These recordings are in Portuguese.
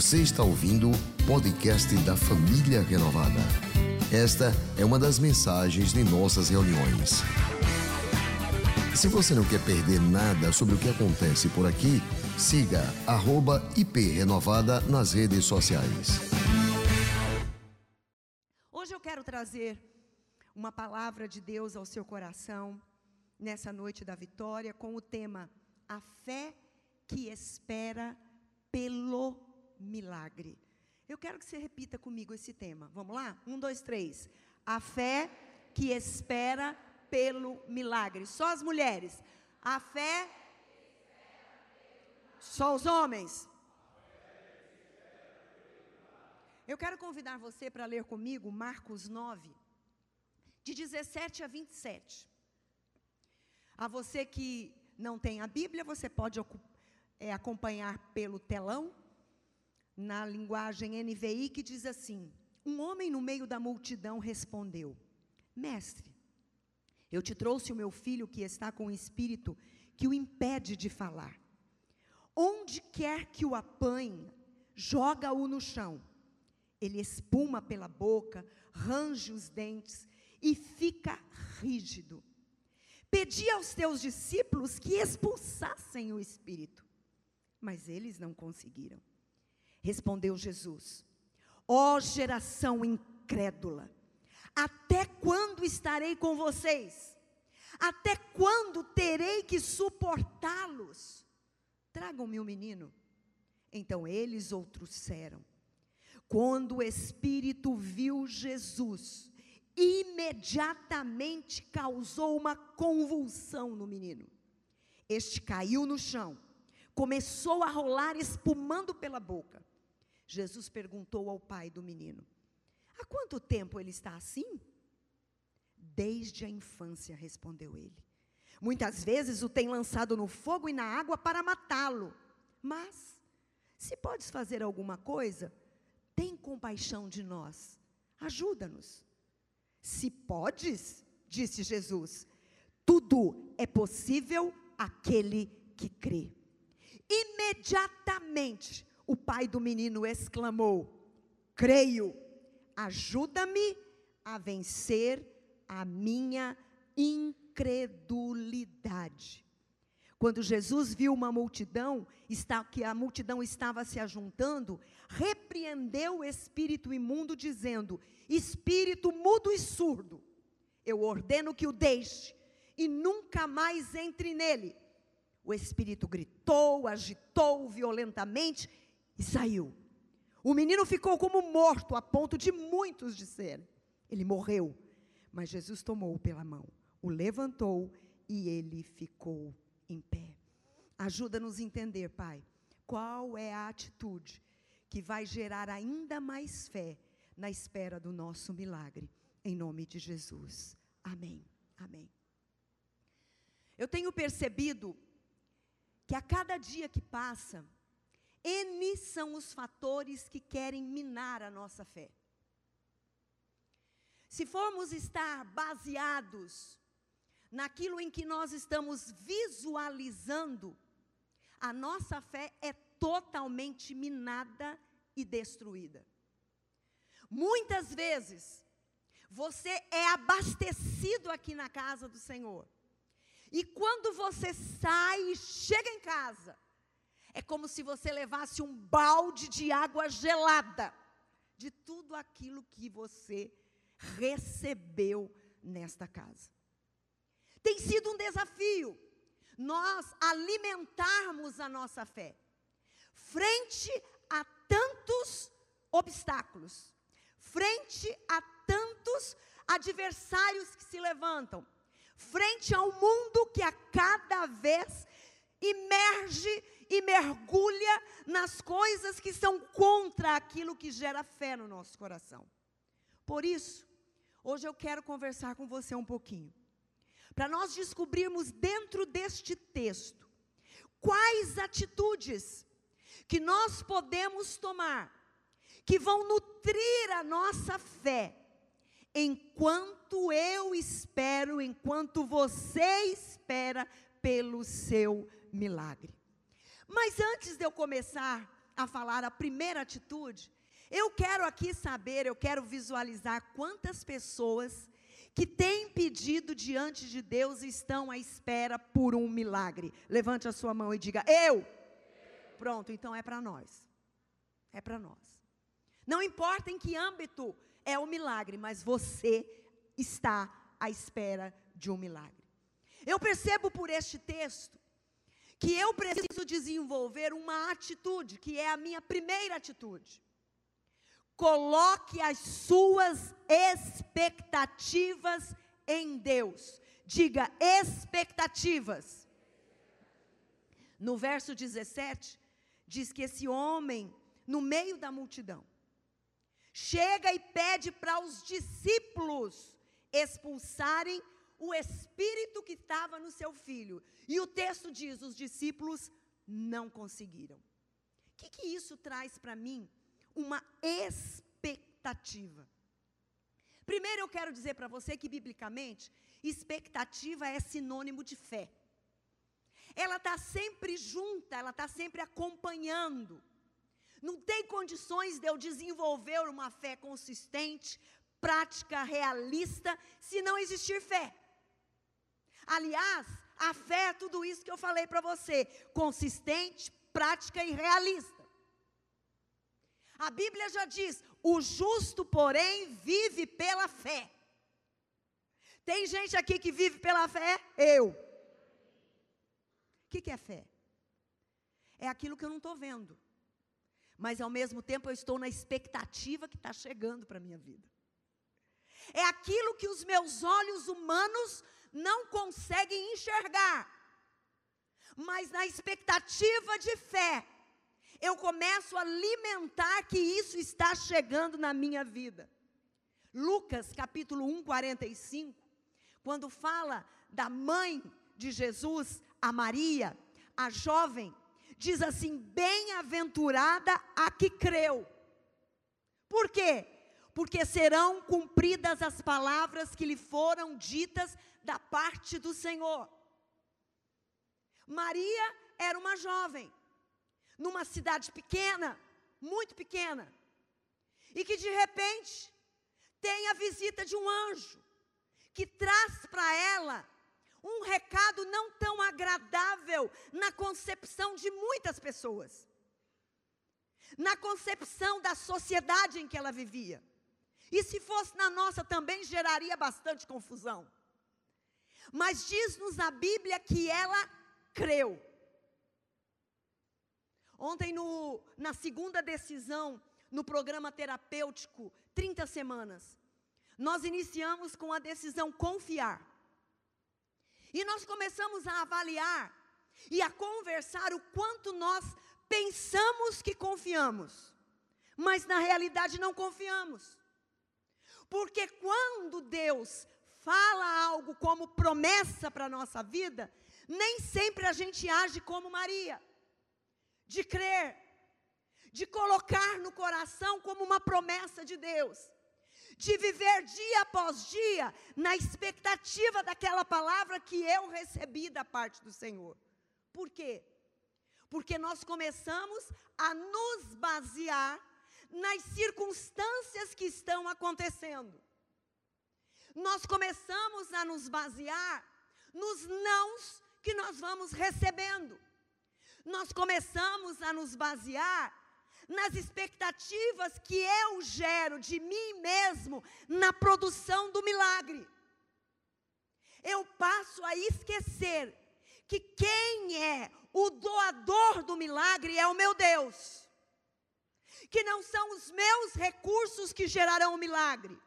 Você está ouvindo o podcast da Família Renovada. Esta é uma das mensagens de nossas reuniões. Se você não quer perder nada sobre o que acontece por aqui, siga @iprenovada nas redes sociais. Hoje eu quero trazer uma palavra de Deus ao seu coração nessa noite da vitória com o tema A fé que espera pelo milagre. Eu quero que você repita comigo esse tema. Vamos lá? Um, dois, três. A fé que espera pelo milagre. Só as mulheres. A fé. Só os homens. Eu quero convidar você para ler comigo Marcos 9, de 17 a 27. A você que não tem a Bíblia, você pode é, acompanhar pelo telão na linguagem NVI, que diz assim: Um homem no meio da multidão respondeu: Mestre, eu te trouxe o meu filho que está com o espírito que o impede de falar. Onde quer que o apanhe, joga-o no chão. Ele espuma pela boca, range os dentes e fica rígido. Pedi aos teus discípulos que expulsassem o espírito, mas eles não conseguiram. Respondeu Jesus: Ó oh, geração incrédula, até quando estarei com vocês? Até quando terei que suportá-los? Tragam-me o um menino. Então eles o trouxeram. Quando o Espírito viu Jesus, imediatamente causou uma convulsão no menino. Este caiu no chão, começou a rolar espumando pela boca. Jesus perguntou ao pai do menino: Há quanto tempo ele está assim? Desde a infância, respondeu ele. Muitas vezes o tem lançado no fogo e na água para matá-lo. Mas, se podes fazer alguma coisa, tem compaixão de nós. Ajuda-nos. Se podes, disse Jesus, tudo é possível aquele que crê. Imediatamente o pai do menino exclamou: Creio, ajuda-me a vencer a minha incredulidade. Quando Jesus viu uma multidão, está, que a multidão estava se ajuntando, repreendeu o espírito imundo, dizendo: Espírito mudo e surdo, eu ordeno que o deixe e nunca mais entre nele. O espírito gritou, agitou violentamente e saiu. O menino ficou como morto, a ponto de muitos disserem: Ele morreu. Mas Jesus tomou-o pela mão, o levantou e ele ficou em pé. Ajuda-nos a entender, Pai, qual é a atitude que vai gerar ainda mais fé na espera do nosso milagre, em nome de Jesus. Amém. Amém. Eu tenho percebido que a cada dia que passa, N são os fatores que querem minar a nossa fé. Se formos estar baseados naquilo em que nós estamos visualizando, a nossa fé é totalmente minada e destruída. Muitas vezes, você é abastecido aqui na casa do Senhor. E quando você sai e chega em casa, é como se você levasse um balde de água gelada de tudo aquilo que você recebeu nesta casa. Tem sido um desafio nós alimentarmos a nossa fé frente a tantos obstáculos, frente a tantos adversários que se levantam, frente ao mundo que a cada vez emerge e mergulha nas coisas que são contra aquilo que gera fé no nosso coração. Por isso, hoje eu quero conversar com você um pouquinho, para nós descobrirmos dentro deste texto quais atitudes que nós podemos tomar que vão nutrir a nossa fé enquanto eu espero, enquanto você espera pelo seu milagre. Mas antes de eu começar a falar a primeira atitude, eu quero aqui saber, eu quero visualizar quantas pessoas que têm pedido diante de Deus e estão à espera por um milagre. Levante a sua mão e diga: Eu. Pronto, então é para nós. É para nós. Não importa em que âmbito é o milagre, mas você está à espera de um milagre. Eu percebo por este texto que eu preciso desenvolver uma atitude, que é a minha primeira atitude. Coloque as suas expectativas em Deus. Diga expectativas. No verso 17, diz que esse homem, no meio da multidão, chega e pede para os discípulos expulsarem o espírito que estava no seu filho. E o texto diz: os discípulos não conseguiram. O que, que isso traz para mim? Uma expectativa. Primeiro, eu quero dizer para você que, biblicamente, expectativa é sinônimo de fé. Ela está sempre junta, ela está sempre acompanhando. Não tem condições de eu desenvolver uma fé consistente, prática, realista, se não existir fé. Aliás, a fé é tudo isso que eu falei para você: consistente, prática e realista. A Bíblia já diz: o justo, porém, vive pela fé. Tem gente aqui que vive pela fé? Eu. O que, que é fé? É aquilo que eu não estou vendo, mas ao mesmo tempo eu estou na expectativa que está chegando para a minha vida. É aquilo que os meus olhos humanos não conseguem enxergar. Mas na expectativa de fé, eu começo a alimentar que isso está chegando na minha vida. Lucas capítulo 1, 45, quando fala da mãe de Jesus, a Maria, a jovem, diz assim: Bem-aventurada a que creu. Por quê? Porque serão cumpridas as palavras que lhe foram ditas da parte do Senhor. Maria era uma jovem, numa cidade pequena, muito pequena, e que de repente tem a visita de um anjo, que traz para ela um recado não tão agradável na concepção de muitas pessoas, na concepção da sociedade em que ela vivia. E se fosse na nossa também geraria bastante confusão. Mas diz-nos a Bíblia que ela creu. Ontem, no, na segunda decisão, no programa terapêutico, 30 semanas, nós iniciamos com a decisão confiar. E nós começamos a avaliar e a conversar o quanto nós pensamos que confiamos, mas na realidade não confiamos. Porque quando Deus fala algo como promessa para a nossa vida, nem sempre a gente age como Maria, de crer, de colocar no coração como uma promessa de Deus, de viver dia após dia na expectativa daquela palavra que eu recebi da parte do Senhor. Por quê? Porque nós começamos a nos basear nas circunstâncias que estão acontecendo nós começamos a nos basear nos nãos que nós vamos recebendo. Nós começamos a nos basear nas expectativas que eu gero de mim mesmo na produção do milagre. Eu passo a esquecer que quem é o doador do milagre é o meu Deus. Que não são os meus recursos que gerarão o milagre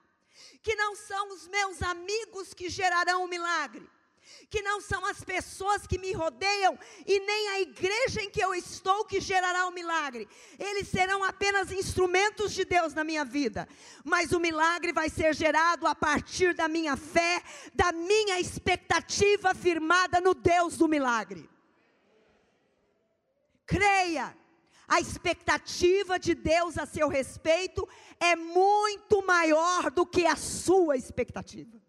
que não são os meus amigos que gerarão o milagre, que não são as pessoas que me rodeiam e nem a igreja em que eu estou que gerará o milagre. Eles serão apenas instrumentos de Deus na minha vida, mas o milagre vai ser gerado a partir da minha fé, da minha expectativa firmada no Deus do milagre. Creia a expectativa de Deus a seu respeito é muito maior do que a sua expectativa.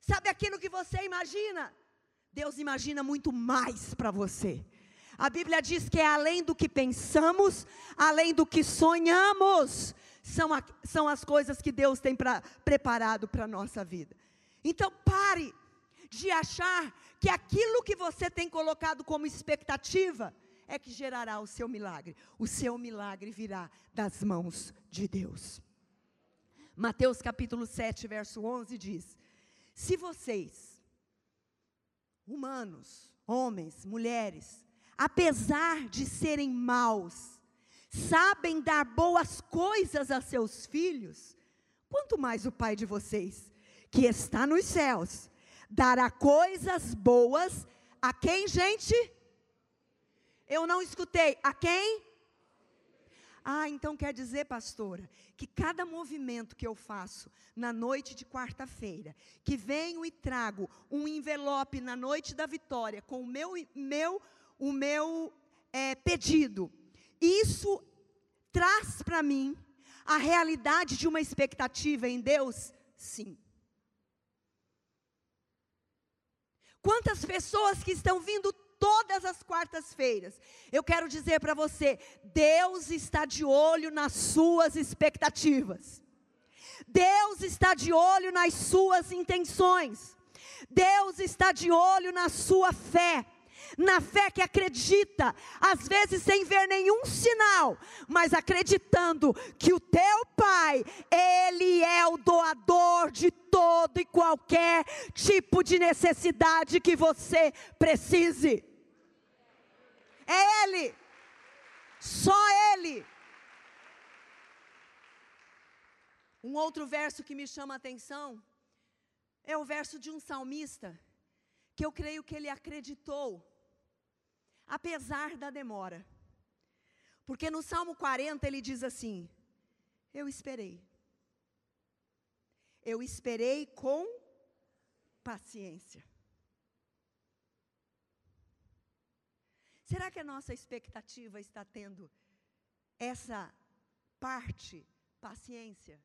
Sabe aquilo que você imagina? Deus imagina muito mais para você. A Bíblia diz que é além do que pensamos, além do que sonhamos, são, a, são as coisas que Deus tem pra, preparado para a nossa vida. Então pare de achar que aquilo que você tem colocado como expectativa é que gerará o seu milagre. O seu milagre virá das mãos de Deus. Mateus capítulo 7, verso 11 diz: Se vocês, humanos, homens, mulheres, apesar de serem maus, sabem dar boas coisas a seus filhos, quanto mais o Pai de vocês, que está nos céus, dará coisas boas a quem, gente? Eu não escutei. A quem? Ah, então quer dizer, pastora, que cada movimento que eu faço na noite de quarta-feira, que venho e trago um envelope na noite da vitória com o meu, meu, o meu é, pedido, isso traz para mim a realidade de uma expectativa em Deus? Sim. Quantas pessoas que estão vindo todas as quartas-feiras. Eu quero dizer para você: Deus está de olho nas suas expectativas. Deus está de olho nas suas intenções. Deus está de olho na sua fé na fé que acredita, às vezes sem ver nenhum sinal, mas acreditando que o teu Pai, Ele é o doador de todo e qualquer tipo de necessidade que você precise. É Ele, só Ele. Um outro verso que me chama a atenção é o verso de um salmista, que eu creio que ele acreditou apesar da demora. Porque no Salmo 40 ele diz assim: Eu esperei. Eu esperei com paciência. Será que a nossa expectativa está tendo essa parte, paciência?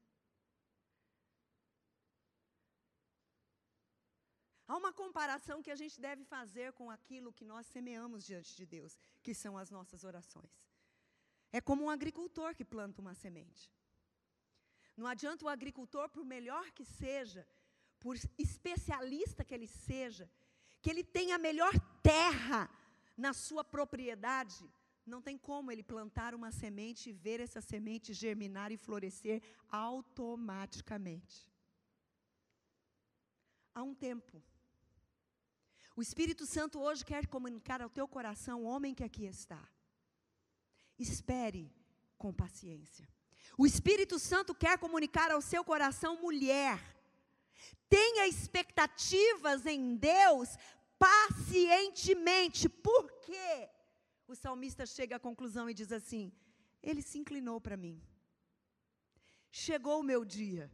Há uma comparação que a gente deve fazer com aquilo que nós semeamos diante de Deus, que são as nossas orações. É como um agricultor que planta uma semente. Não adianta o agricultor, por melhor que seja, por especialista que ele seja, que ele tenha a melhor terra na sua propriedade, não tem como ele plantar uma semente e ver essa semente germinar e florescer automaticamente. Há um tempo o Espírito Santo hoje quer comunicar ao teu coração, homem que aqui está. Espere com paciência. O Espírito Santo quer comunicar ao seu coração, mulher. Tenha expectativas em Deus pacientemente. Por quê? O salmista chega à conclusão e diz assim: Ele se inclinou para mim. Chegou o meu dia,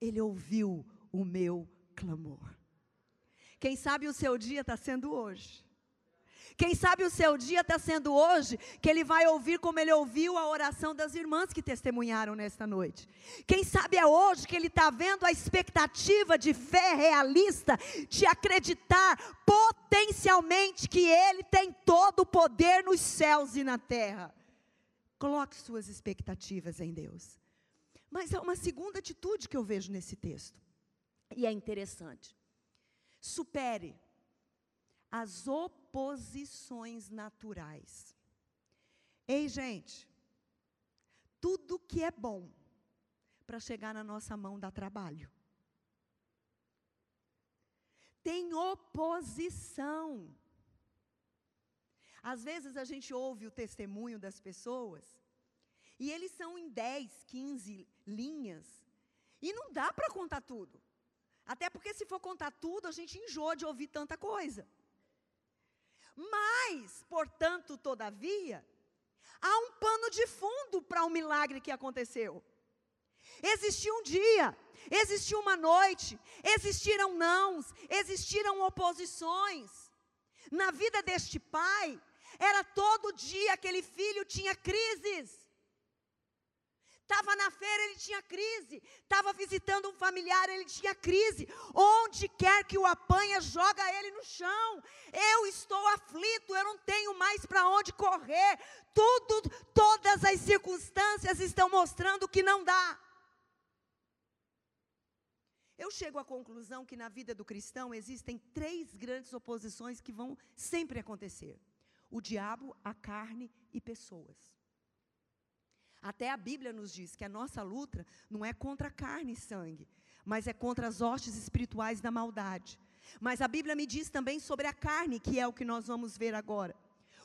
ele ouviu o meu clamor. Quem sabe o seu dia está sendo hoje. Quem sabe o seu dia está sendo hoje, que ele vai ouvir como ele ouviu a oração das irmãs que testemunharam nesta noite. Quem sabe é hoje que ele está vendo a expectativa de fé realista, de acreditar potencialmente que ele tem todo o poder nos céus e na terra. Coloque suas expectativas em Deus. Mas há uma segunda atitude que eu vejo nesse texto, e é interessante supere as oposições naturais. Ei, gente, tudo que é bom para chegar na nossa mão dá trabalho. Tem oposição. Às vezes a gente ouve o testemunho das pessoas, e eles são em 10, 15 linhas, e não dá para contar tudo. Até porque se for contar tudo, a gente enjoa de ouvir tanta coisa. Mas, portanto, todavia, há um pano de fundo para o um milagre que aconteceu. Existiu um dia, existiu uma noite, existiram nãos, existiram oposições. Na vida deste pai, era todo dia aquele filho tinha crises. Estava na feira, ele tinha crise. Estava visitando um familiar, ele tinha crise. Onde quer que o apanha, joga ele no chão. Eu estou aflito, eu não tenho mais para onde correr. Tudo, todas as circunstâncias estão mostrando que não dá. Eu chego à conclusão que na vida do cristão existem três grandes oposições que vão sempre acontecer: o diabo, a carne e pessoas. Até a Bíblia nos diz que a nossa luta não é contra carne e sangue, mas é contra as hostes espirituais da maldade. Mas a Bíblia me diz também sobre a carne, que é o que nós vamos ver agora.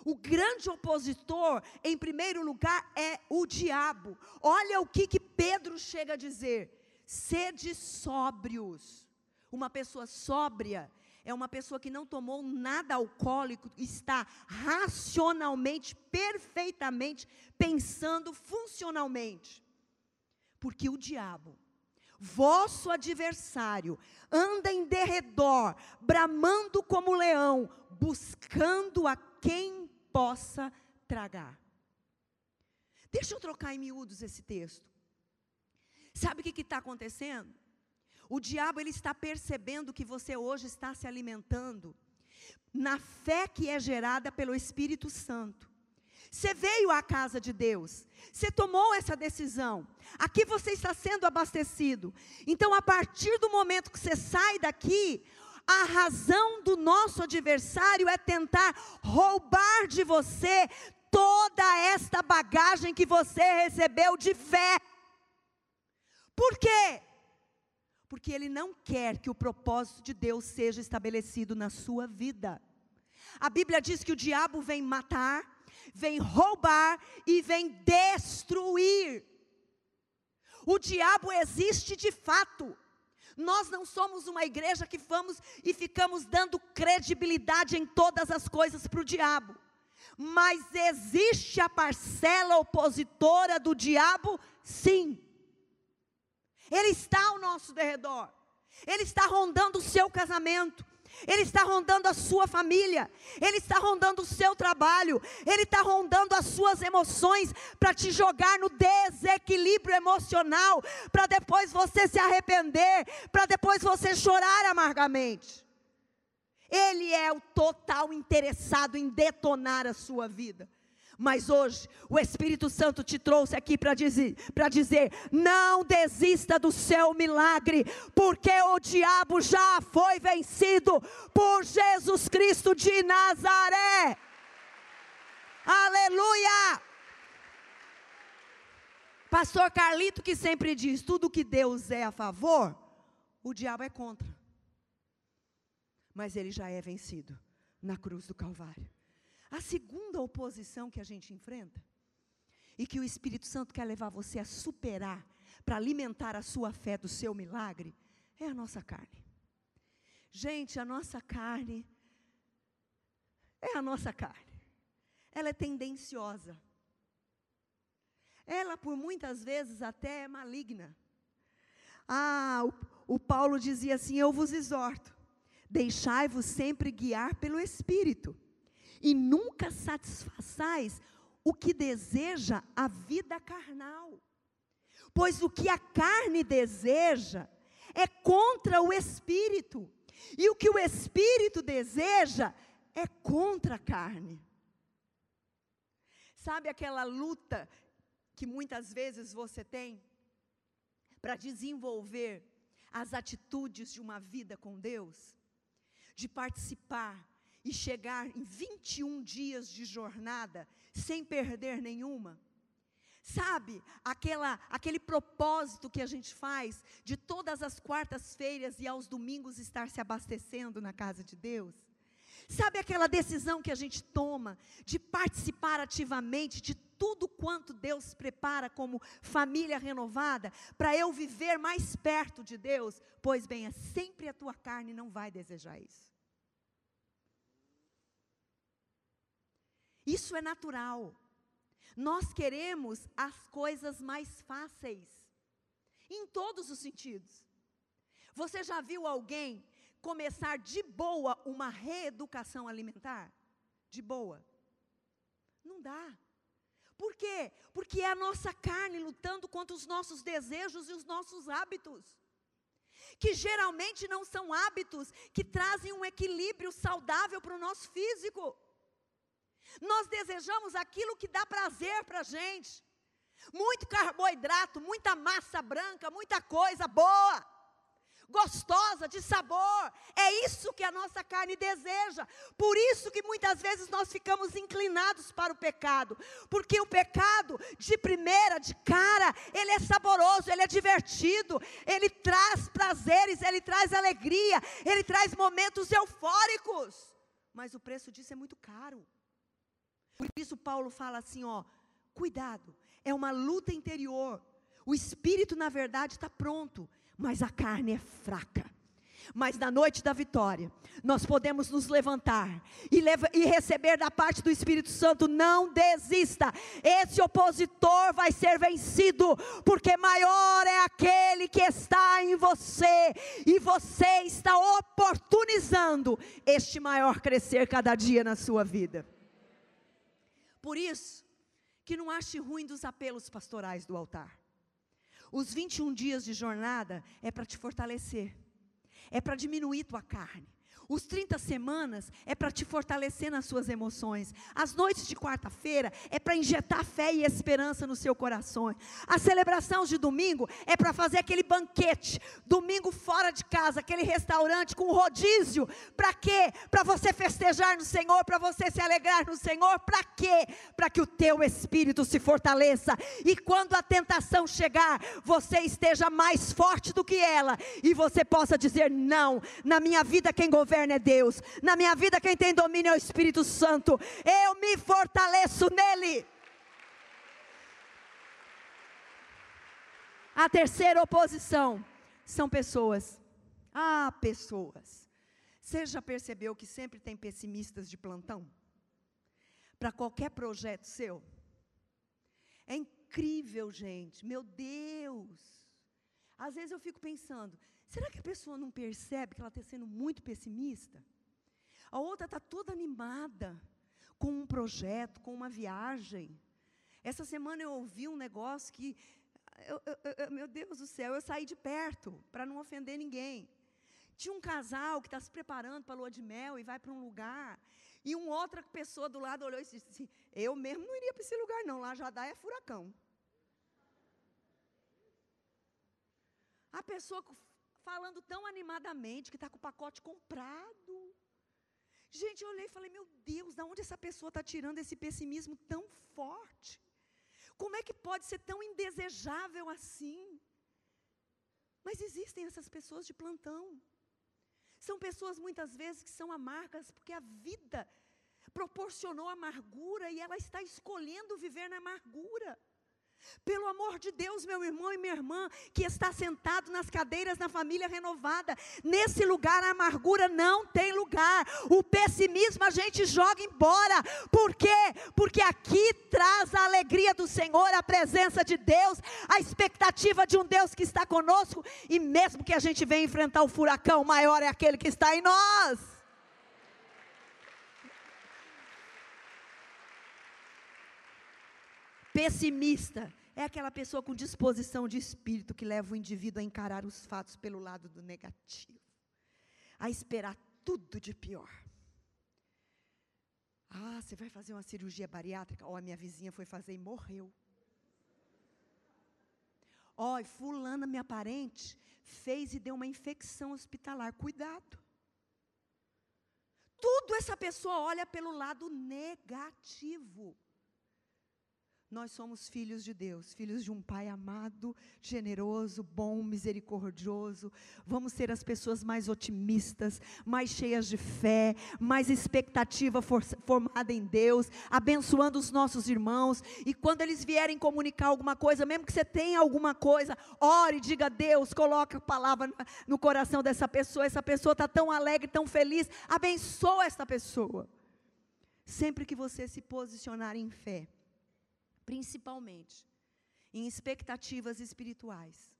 O grande opositor, em primeiro lugar, é o diabo. Olha o que, que Pedro chega a dizer: sede sóbrios. Uma pessoa sóbria é uma pessoa que não tomou nada alcoólico, está racionalmente, perfeitamente, pensando funcionalmente. Porque o diabo, vosso adversário, anda em derredor, bramando como leão, buscando a quem possa tragar. Deixa eu trocar em miúdos esse texto. Sabe o que está acontecendo? O diabo ele está percebendo que você hoje está se alimentando na fé que é gerada pelo Espírito Santo. Você veio à casa de Deus, você tomou essa decisão. Aqui você está sendo abastecido. Então, a partir do momento que você sai daqui, a razão do nosso adversário é tentar roubar de você toda esta bagagem que você recebeu de fé. Por quê? Porque ele não quer que o propósito de Deus seja estabelecido na sua vida. A Bíblia diz que o diabo vem matar, vem roubar e vem destruir. O diabo existe de fato. Nós não somos uma igreja que vamos e ficamos dando credibilidade em todas as coisas para o diabo. Mas existe a parcela opositora do diabo, sim. Ele está ao nosso derredor. Ele está rondando o seu casamento. Ele está rondando a sua família, Ele está rondando o seu trabalho, Ele está rondando as suas emoções para te jogar no desequilíbrio emocional, para depois você se arrepender, para depois você chorar amargamente. Ele é o total interessado em detonar a sua vida. Mas hoje o Espírito Santo te trouxe aqui para dizer, dizer: não desista do seu milagre, porque o diabo já foi vencido por Jesus Cristo de Nazaré. Aleluia! Pastor Carlito que sempre diz: tudo que Deus é a favor, o diabo é contra. Mas ele já é vencido na cruz do Calvário. A segunda oposição que a gente enfrenta, e que o Espírito Santo quer levar você a superar, para alimentar a sua fé do seu milagre, é a nossa carne. Gente, a nossa carne é a nossa carne. Ela é tendenciosa. Ela, por muitas vezes, até é maligna. Ah, o, o Paulo dizia assim: Eu vos exorto, deixai-vos sempre guiar pelo Espírito e nunca satisfaçais o que deseja a vida carnal. Pois o que a carne deseja é contra o espírito, e o que o espírito deseja é contra a carne. Sabe aquela luta que muitas vezes você tem para desenvolver as atitudes de uma vida com Deus? De participar e chegar em 21 dias de jornada sem perder nenhuma? Sabe, aquela, aquele propósito que a gente faz de todas as quartas-feiras e aos domingos estar se abastecendo na casa de Deus? Sabe aquela decisão que a gente toma de participar ativamente de tudo quanto Deus prepara como família renovada, para eu viver mais perto de Deus? Pois bem, é sempre a tua carne não vai desejar isso. Isso é natural. Nós queremos as coisas mais fáceis, em todos os sentidos. Você já viu alguém começar de boa uma reeducação alimentar? De boa. Não dá. Por quê? Porque é a nossa carne lutando contra os nossos desejos e os nossos hábitos. Que geralmente não são hábitos que trazem um equilíbrio saudável para o nosso físico. Nós desejamos aquilo que dá prazer para a gente. Muito carboidrato, muita massa branca, muita coisa boa gostosa, de sabor. É isso que a nossa carne deseja. Por isso que muitas vezes nós ficamos inclinados para o pecado, porque o pecado de primeira, de cara, ele é saboroso, ele é divertido, ele traz prazeres, ele traz alegria, ele traz momentos eufóricos. Mas o preço disso é muito caro. Por isso Paulo fala assim, ó, cuidado, é uma luta interior. O espírito, na verdade, está pronto, mas a carne é fraca. Mas na noite da vitória, nós podemos nos levantar e, leva, e, receber da parte do Espírito Santo. Não desista, esse opositor vai ser vencido, porque maior é aquele que está em você, e você está oportunizando este maior crescer cada dia na sua vida. Por isso, que não ache ruim dos apelos pastorais do altar. Os 21 dias de jornada é para te fortalecer, é para diminuir tua carne. Os 30 semanas é para te fortalecer nas suas emoções. As noites de quarta-feira é para injetar fé e esperança no seu coração. A celebração de domingo é para fazer aquele banquete, domingo fora de casa, aquele restaurante com rodízio. Para quê? Para você festejar no Senhor, para você se alegrar no Senhor. Para quê? Para que o teu espírito se fortaleça e quando a tentação chegar, você esteja mais forte do que ela e você possa dizer: "Não, na minha vida quem governa governa é Deus. Na minha vida, quem tem domínio é o Espírito Santo. Eu me fortaleço nele. A terceira oposição são pessoas. Ah, pessoas. Você já percebeu que sempre tem pessimistas de plantão? Para qualquer projeto seu? É incrível, gente. Meu Deus. Às vezes eu fico pensando, Será que a pessoa não percebe que ela está sendo muito pessimista? A outra está toda animada com um projeto, com uma viagem. Essa semana eu ouvi um negócio que, eu, eu, eu, meu Deus do céu, eu saí de perto para não ofender ninguém. Tinha um casal que está se preparando para a lua de mel e vai para um lugar. E uma outra pessoa do lado olhou e disse assim: Eu mesmo não iria para esse lugar, não. Lá já dá é furacão. A pessoa falando tão animadamente que está com o pacote comprado. Gente, eu olhei e falei, meu Deus, da onde essa pessoa está tirando esse pessimismo tão forte? Como é que pode ser tão indesejável assim? Mas existem essas pessoas de plantão. São pessoas muitas vezes que são amargas porque a vida proporcionou amargura e ela está escolhendo viver na amargura. Pelo amor de Deus, meu irmão e minha irmã, que está sentado nas cadeiras na família renovada, nesse lugar a amargura não tem lugar, o pessimismo a gente joga embora, por quê? Porque aqui traz a alegria do Senhor, a presença de Deus, a expectativa de um Deus que está conosco, e mesmo que a gente venha enfrentar o furacão, maior é aquele que está em nós. Pessimista é aquela pessoa com disposição de espírito que leva o indivíduo a encarar os fatos pelo lado do negativo, a esperar tudo de pior. Ah, você vai fazer uma cirurgia bariátrica? Ó, oh, a minha vizinha foi fazer e morreu. Ó, oh, fulana, minha parente, fez e deu uma infecção hospitalar. Cuidado. Tudo essa pessoa olha pelo lado negativo. Nós somos filhos de Deus, filhos de um Pai amado, generoso, bom, misericordioso. Vamos ser as pessoas mais otimistas, mais cheias de fé, mais expectativa for formada em Deus, abençoando os nossos irmãos. E quando eles vierem comunicar alguma coisa, mesmo que você tenha alguma coisa, ore, diga a Deus, coloque a palavra no coração dessa pessoa. Essa pessoa está tão alegre, tão feliz. Abençoa esta pessoa. Sempre que você se posicionar em fé principalmente em expectativas espirituais,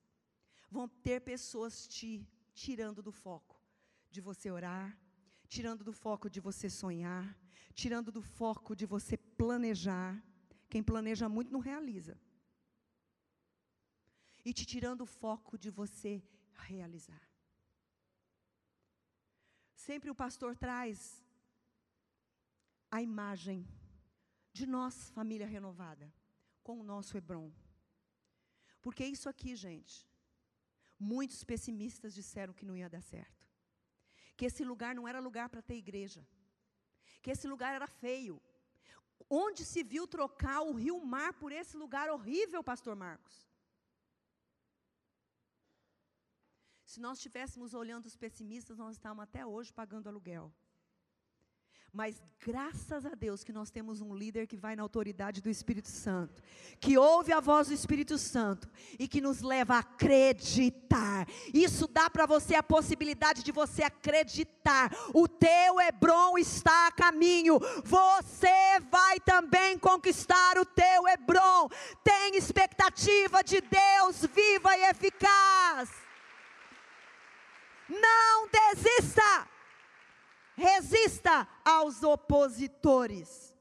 vão ter pessoas te tirando do foco de você orar, tirando do foco de você sonhar, tirando do foco de você planejar. Quem planeja muito não realiza. E te tirando o foco de você realizar. Sempre o pastor traz a imagem de nós, família renovada, com o nosso Hebron. Porque isso aqui, gente, muitos pessimistas disseram que não ia dar certo. Que esse lugar não era lugar para ter igreja. Que esse lugar era feio. Onde se viu trocar o rio mar por esse lugar horrível, pastor Marcos? Se nós estivéssemos olhando os pessimistas, nós estávamos até hoje pagando aluguel. Mas graças a Deus que nós temos um líder que vai na autoridade do Espírito Santo, que ouve a voz do Espírito Santo e que nos leva a acreditar. Isso dá para você a possibilidade de você acreditar. O teu Hebron está a caminho. Você vai também conquistar o teu Hebron. Tem expectativa de Deus viva e eficaz. Não desista. Resista aos opositores.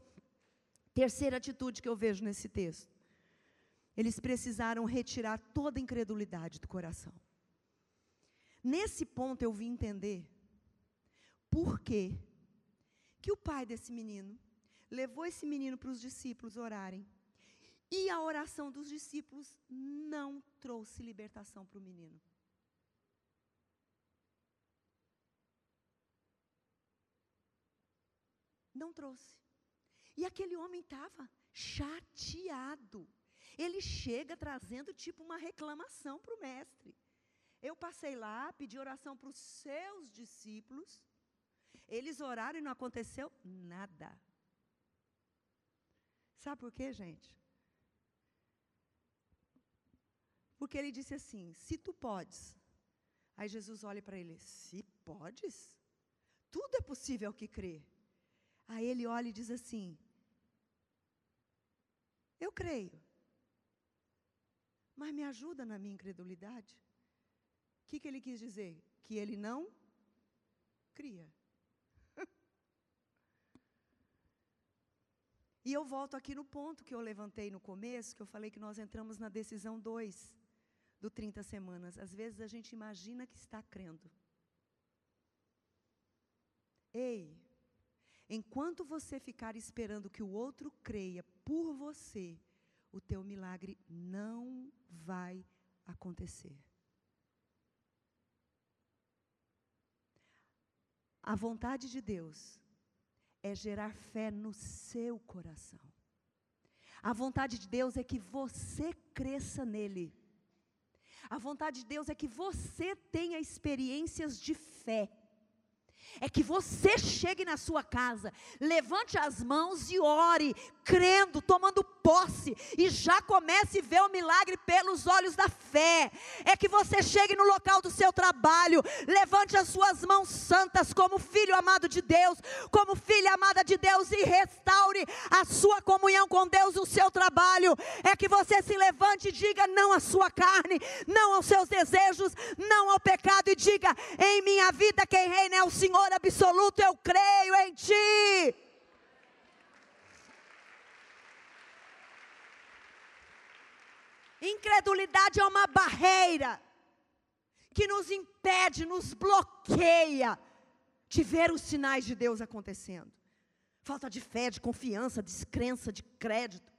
Terceira atitude que eu vejo nesse texto. Eles precisaram retirar toda a incredulidade do coração. Nesse ponto eu vim entender por quê que o pai desse menino levou esse menino para os discípulos orarem. E a oração dos discípulos não trouxe libertação para o menino. Não trouxe. E aquele homem estava chateado. Ele chega trazendo tipo uma reclamação para o mestre. Eu passei lá, pedi oração para os seus discípulos. Eles oraram e não aconteceu nada. Sabe por quê, gente? Porque ele disse assim: se tu podes. Aí Jesus olha para ele: se podes? Tudo é possível que crê. Aí ele olha e diz assim: Eu creio, mas me ajuda na minha incredulidade. O que, que ele quis dizer? Que ele não cria. e eu volto aqui no ponto que eu levantei no começo, que eu falei que nós entramos na decisão 2 do 30 semanas. Às vezes a gente imagina que está crendo. Ei, Enquanto você ficar esperando que o outro creia por você, o teu milagre não vai acontecer. A vontade de Deus é gerar fé no seu coração. A vontade de Deus é que você cresça nele. A vontade de Deus é que você tenha experiências de fé é que você chegue na sua casa, levante as mãos e ore, crendo, tomando posse, e já comece a ver o milagre pelos olhos da fé. É que você chegue no local do seu trabalho, levante as suas mãos santas como filho amado de Deus, como filha amada de Deus, e restaure a sua comunhão com Deus no seu trabalho. É que você se levante e diga não à sua carne, não aos seus desejos, não ao pecado, e diga: em minha vida quem reina é o Senhor absoluto, eu creio em Ti. Incredulidade é uma barreira que nos impede, nos bloqueia de ver os sinais de Deus acontecendo. Falta de fé, de confiança, descrença, de crédito.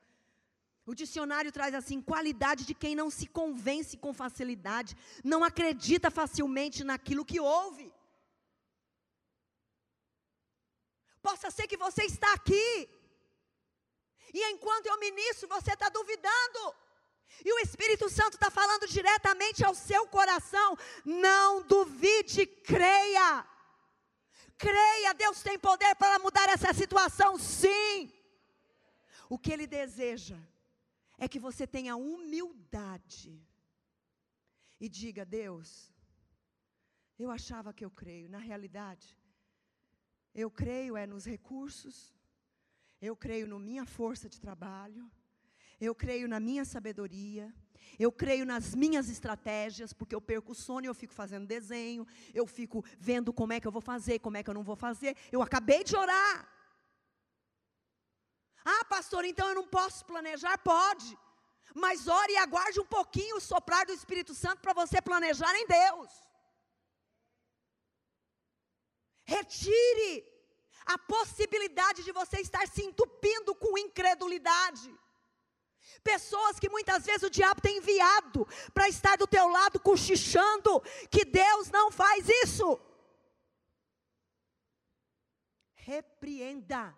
O dicionário traz assim: qualidade de quem não se convence com facilidade, não acredita facilmente naquilo que ouve. Possa ser que você está aqui. E enquanto eu ministro, você está duvidando. E o Espírito Santo está falando diretamente ao seu coração. Não duvide, creia. Creia, Deus tem poder para mudar essa situação, sim. O que Ele deseja é que você tenha humildade e diga: Deus, eu achava que eu creio, na realidade, eu creio é nos recursos, eu creio na minha força de trabalho, eu creio na minha sabedoria, eu creio nas minhas estratégias, porque eu perco o sono e eu fico fazendo desenho, eu fico vendo como é que eu vou fazer, como é que eu não vou fazer. Eu acabei de orar. Ah, pastor, então eu não posso planejar? Pode. Mas ore e aguarde um pouquinho o soprar do Espírito Santo para você planejar em Deus. Retire a possibilidade de você estar se entupindo com incredulidade. Pessoas que muitas vezes o diabo tem enviado para estar do teu lado cochichando que Deus não faz isso. Repreenda,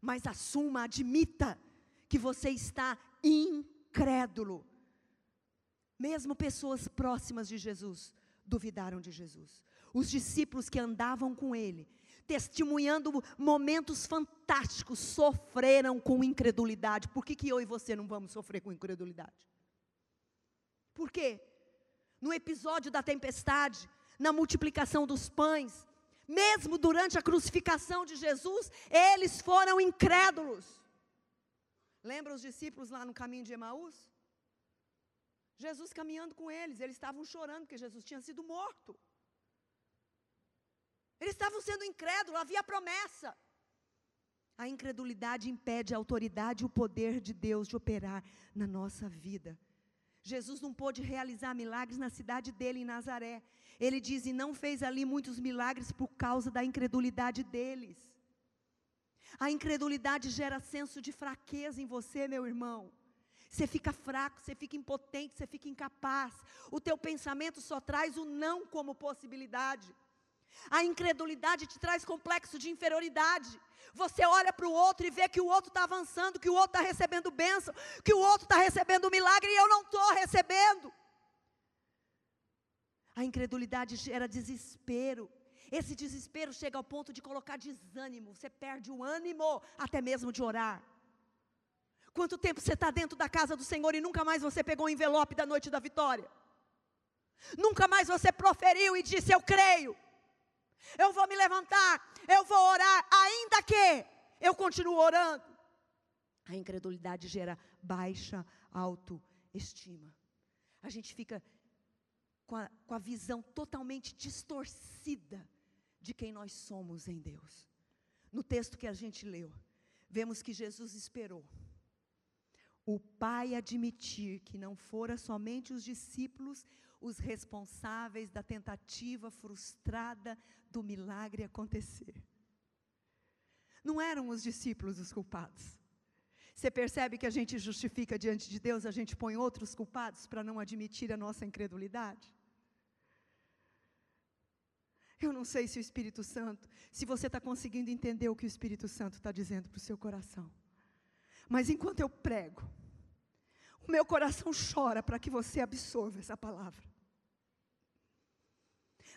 mas assuma, admita que você está incrédulo. Mesmo pessoas próximas de Jesus duvidaram de Jesus. Os discípulos que andavam com ele testemunhando momentos fantásticos, sofreram com incredulidade. Por que, que eu e você não vamos sofrer com incredulidade? Por quê? No episódio da tempestade, na multiplicação dos pães, mesmo durante a crucificação de Jesus, eles foram incrédulos. Lembra os discípulos lá no caminho de Emaús? Jesus caminhando com eles, eles estavam chorando porque Jesus tinha sido morto. Eles estavam sendo incrédulos, havia promessa. A incredulidade impede a autoridade e o poder de Deus de operar na nossa vida. Jesus não pôde realizar milagres na cidade dele, em Nazaré. Ele diz: e não fez ali muitos milagres por causa da incredulidade deles. A incredulidade gera senso de fraqueza em você, meu irmão. Você fica fraco, você fica impotente, você fica incapaz. O teu pensamento só traz o não como possibilidade. A incredulidade te traz complexo de inferioridade. Você olha para o outro e vê que o outro está avançando, que o outro está recebendo bênção, que o outro está recebendo milagre e eu não estou recebendo. A incredulidade gera desespero. Esse desespero chega ao ponto de colocar desânimo. Você perde o ânimo até mesmo de orar. Quanto tempo você está dentro da casa do Senhor e nunca mais você pegou o envelope da noite da vitória? Nunca mais você proferiu e disse: Eu creio eu vou me levantar, eu vou orar, ainda que eu continuo orando. A incredulidade gera baixa autoestima. A gente fica com a, com a visão totalmente distorcida de quem nós somos em Deus. No texto que a gente leu, vemos que Jesus esperou o Pai admitir que não fora somente os discípulos os responsáveis da tentativa frustrada do milagre acontecer. Não eram os discípulos os culpados. Você percebe que a gente justifica diante de Deus, a gente põe outros culpados para não admitir a nossa incredulidade? Eu não sei se o Espírito Santo, se você está conseguindo entender o que o Espírito Santo está dizendo para o seu coração. Mas enquanto eu prego, o meu coração chora para que você absorva essa palavra.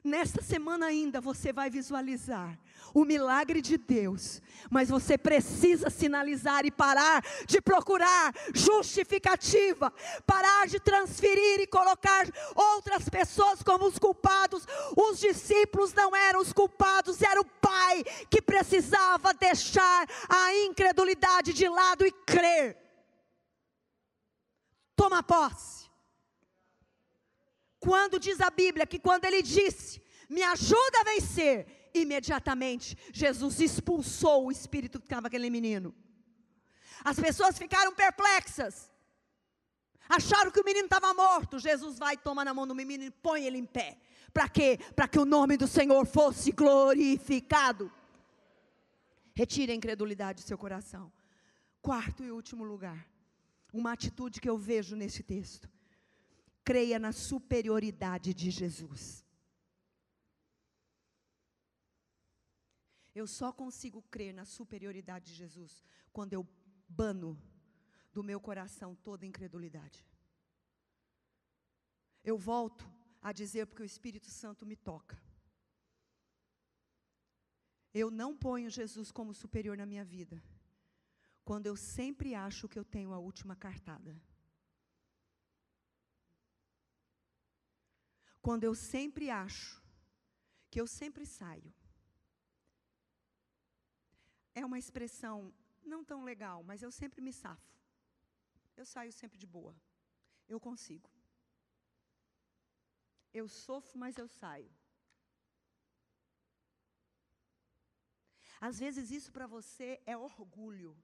Nesta semana ainda você vai visualizar o milagre de Deus, mas você precisa sinalizar e parar de procurar justificativa, parar de transferir e colocar outras pessoas como os culpados. Os discípulos não eram os culpados, era o Pai que precisava deixar a incredulidade de lado e crer. Toma posse. Quando diz a Bíblia que quando ele disse, me ajuda a vencer, imediatamente Jesus expulsou o espírito que estava aquele menino. As pessoas ficaram perplexas. Acharam que o menino estava morto. Jesus vai, toma na mão do menino e põe ele em pé. Para quê? Para que o nome do Senhor fosse glorificado. Retire a incredulidade do seu coração. Quarto e último lugar. Uma atitude que eu vejo nesse texto creia na superioridade de Jesus. Eu só consigo crer na superioridade de Jesus quando eu bano do meu coração toda incredulidade. Eu volto a dizer porque o Espírito Santo me toca. Eu não ponho Jesus como superior na minha vida quando eu sempre acho que eu tenho a última cartada. Quando eu sempre acho que eu sempre saio. É uma expressão não tão legal, mas eu sempre me safo. Eu saio sempre de boa. Eu consigo. Eu sofro, mas eu saio. Às vezes isso para você é orgulho.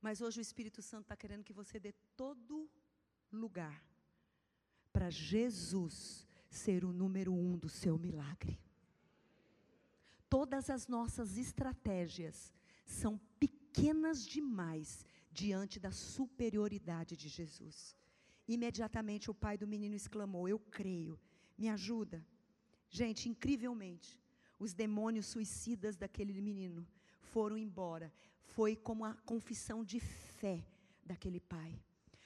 Mas hoje o Espírito Santo está querendo que você dê todo lugar para Jesus ser o número um do seu milagre. Todas as nossas estratégias são pequenas demais diante da superioridade de Jesus. Imediatamente o pai do menino exclamou: Eu creio, me ajuda. Gente, incrivelmente, os demônios suicidas daquele menino foram embora. Foi como a confissão de fé daquele pai.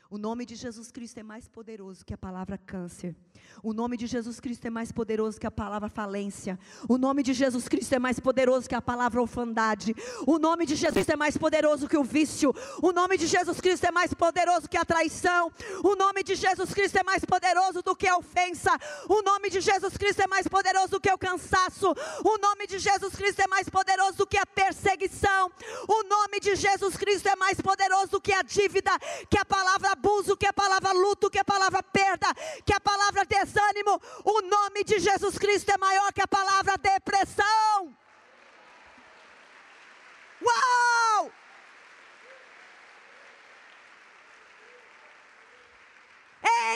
O nome de Jesus Cristo é mais poderoso que a palavra câncer. O nome de Jesus Cristo é mais poderoso que a palavra falência. O nome de Jesus Cristo é mais poderoso que a palavra orfandade. O nome de Jesus é mais poderoso que o vício. O nome de Jesus Cristo é mais poderoso que a traição. O nome de Jesus Cristo é mais poderoso do que a ofensa. O nome de Jesus Cristo é mais poderoso do que o cansaço. O nome de Jesus Cristo é mais poderoso do que a perseguição. O nome de Jesus Cristo é mais poderoso do que a dívida, que a palavra abuso, que a palavra luto, que a palavra perda, que a palavra desânimo. O nome de Jesus Cristo é maior que a palavra depressão. Uau!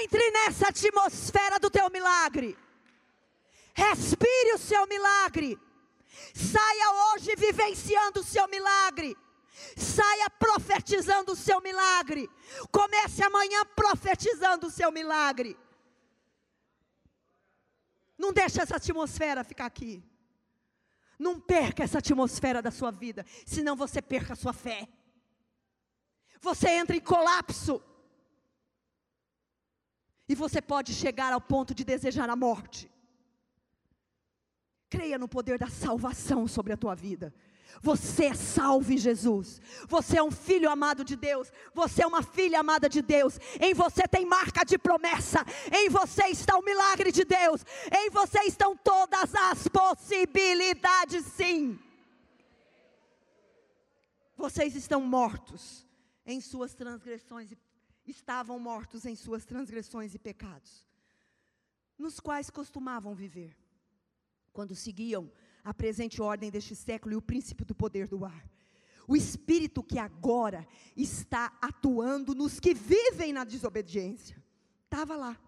Entre nessa atmosfera do teu milagre. Respire o seu milagre. Saia hoje vivenciando o seu milagre. Saia profetizando o seu milagre. Comece amanhã profetizando o seu milagre. Não deixe essa atmosfera ficar aqui. Não perca essa atmosfera da sua vida, senão você perca a sua fé. Você entra em colapso. E você pode chegar ao ponto de desejar a morte. Creia no poder da salvação sobre a tua vida. Você é salvo em Jesus. Você é um filho amado de Deus. Você é uma filha amada de Deus. Em você tem marca de promessa. Em você está o milagre de Deus. Em você estão todas as possibilidades, sim. Vocês estão mortos em suas transgressões. Estavam mortos em suas transgressões e pecados, nos quais costumavam viver, quando seguiam a presente ordem deste século e o princípio do poder do ar. O espírito que agora está atuando nos que vivem na desobediência. Estava lá.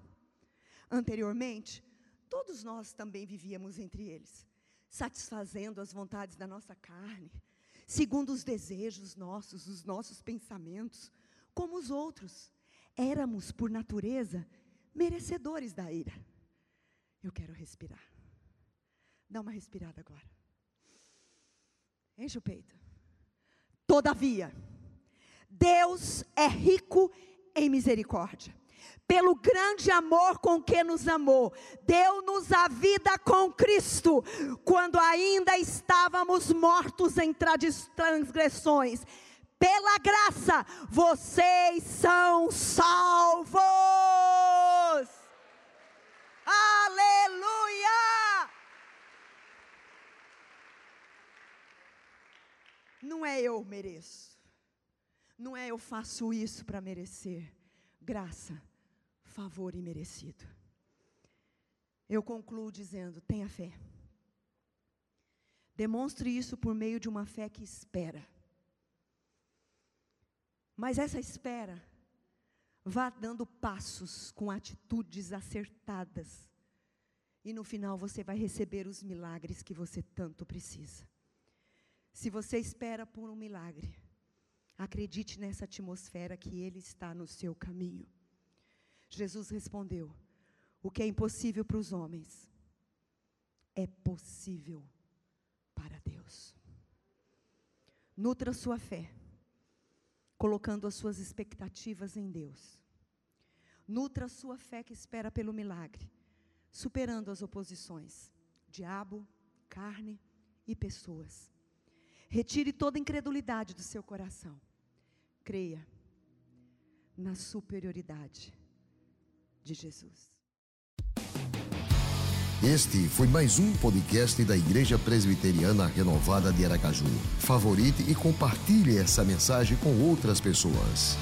Anteriormente, todos nós também vivíamos entre eles, satisfazendo as vontades da nossa carne, segundo os desejos nossos, os nossos pensamentos, como os outros. Éramos, por natureza, merecedores da ira. Eu quero respirar. Dá uma respirada agora. Enche o peito. Todavia, Deus é rico em misericórdia. Pelo grande amor com que nos amou, deu-nos a vida com Cristo, quando ainda estávamos mortos em transgressões. Pela graça, vocês são salvos. Aleluia! Não é eu mereço. Não é eu faço isso para merecer. Graça, favor imerecido. Eu concluo dizendo: tenha fé. Demonstre isso por meio de uma fé que espera. Mas essa espera, vá dando passos com atitudes acertadas. E no final você vai receber os milagres que você tanto precisa. Se você espera por um milagre, acredite nessa atmosfera que Ele está no seu caminho. Jesus respondeu: O que é impossível para os homens é possível para Deus. Nutra sua fé, colocando as suas expectativas em Deus. Nutra sua fé que espera pelo milagre, superando as oposições, diabo, carne e pessoas. Retire toda incredulidade do seu coração. Creia na superioridade de Jesus. Este foi mais um podcast da Igreja Presbiteriana Renovada de Aracaju. Favorite e compartilhe essa mensagem com outras pessoas.